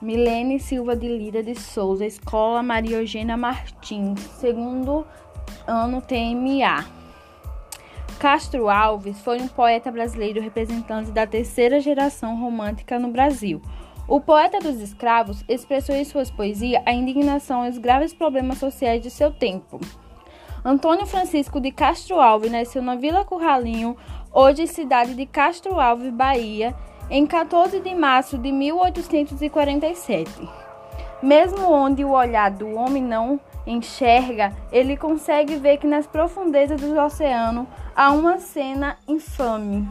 Milene Silva de Lira de Souza, Escola Maria Eugênia Martins, segundo ano TMA. Castro Alves foi um poeta brasileiro representante da terceira geração romântica no Brasil. O poeta dos escravos expressou em suas poesias a indignação e os graves problemas sociais de seu tempo. Antônio Francisco de Castro Alves nasceu na Vila Curralinho, hoje cidade de Castro Alves, Bahia, em 14 de março de 1847. Mesmo onde o olhar do homem não enxerga, ele consegue ver que nas profundezas do oceano há uma cena infame.